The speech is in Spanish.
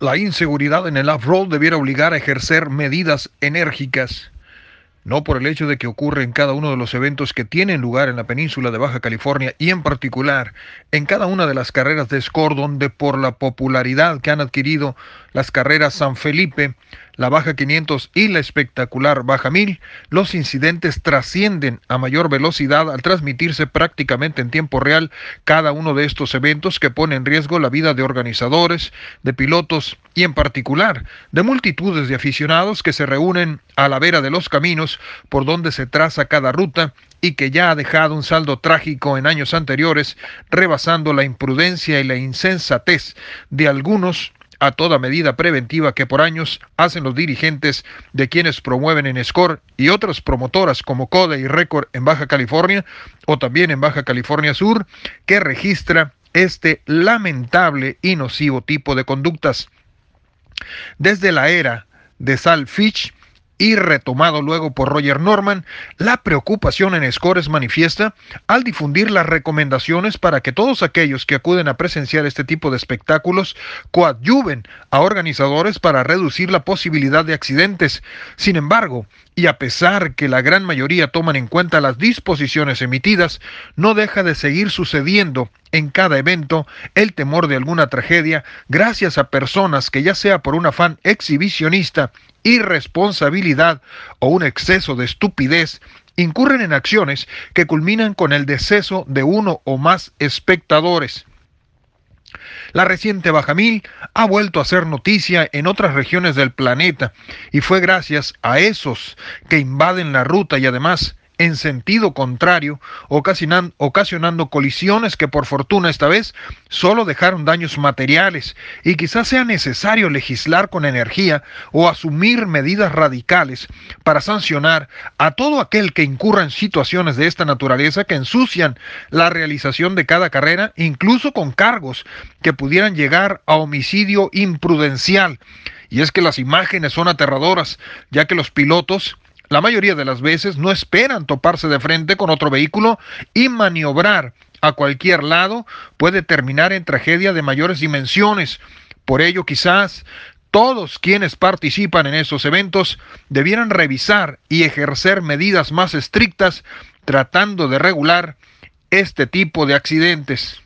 La inseguridad en el off-road debiera obligar a ejercer medidas enérgicas no por el hecho de que ocurre en cada uno de los eventos que tienen lugar en la península de Baja California y en particular en cada una de las carreras de score donde por la popularidad que han adquirido las carreras San Felipe, la Baja 500 y la espectacular Baja 1000, los incidentes trascienden a mayor velocidad al transmitirse prácticamente en tiempo real cada uno de estos eventos que pone en riesgo la vida de organizadores, de pilotos y en particular de multitudes de aficionados que se reúnen a la vera de los caminos por donde se traza cada ruta y que ya ha dejado un saldo trágico en años anteriores, rebasando la imprudencia y la insensatez de algunos a toda medida preventiva que por años hacen los dirigentes de quienes promueven en SCORE y otras promotoras como CODE y Record en Baja California o también en Baja California Sur, que registra este lamentable y nocivo tipo de conductas. Desde la era de Sal Fitch, y retomado luego por Roger Norman, la preocupación en Scores manifiesta al difundir las recomendaciones para que todos aquellos que acuden a presenciar este tipo de espectáculos coadyuven a organizadores para reducir la posibilidad de accidentes. Sin embargo, y a pesar que la gran mayoría toman en cuenta las disposiciones emitidas, no deja de seguir sucediendo en cada evento el temor de alguna tragedia gracias a personas que ya sea por un afán exhibicionista irresponsabilidad o un exceso de estupidez incurren en acciones que culminan con el deceso de uno o más espectadores. La reciente bajamil ha vuelto a ser noticia en otras regiones del planeta y fue gracias a esos que invaden la ruta y además en sentido contrario, ocasionando colisiones que por fortuna esta vez solo dejaron daños materiales y quizás sea necesario legislar con energía o asumir medidas radicales para sancionar a todo aquel que incurra en situaciones de esta naturaleza que ensucian la realización de cada carrera, incluso con cargos que pudieran llegar a homicidio imprudencial. Y es que las imágenes son aterradoras, ya que los pilotos la mayoría de las veces no esperan toparse de frente con otro vehículo y maniobrar a cualquier lado puede terminar en tragedia de mayores dimensiones. Por ello, quizás todos quienes participan en esos eventos debieran revisar y ejercer medidas más estrictas tratando de regular este tipo de accidentes.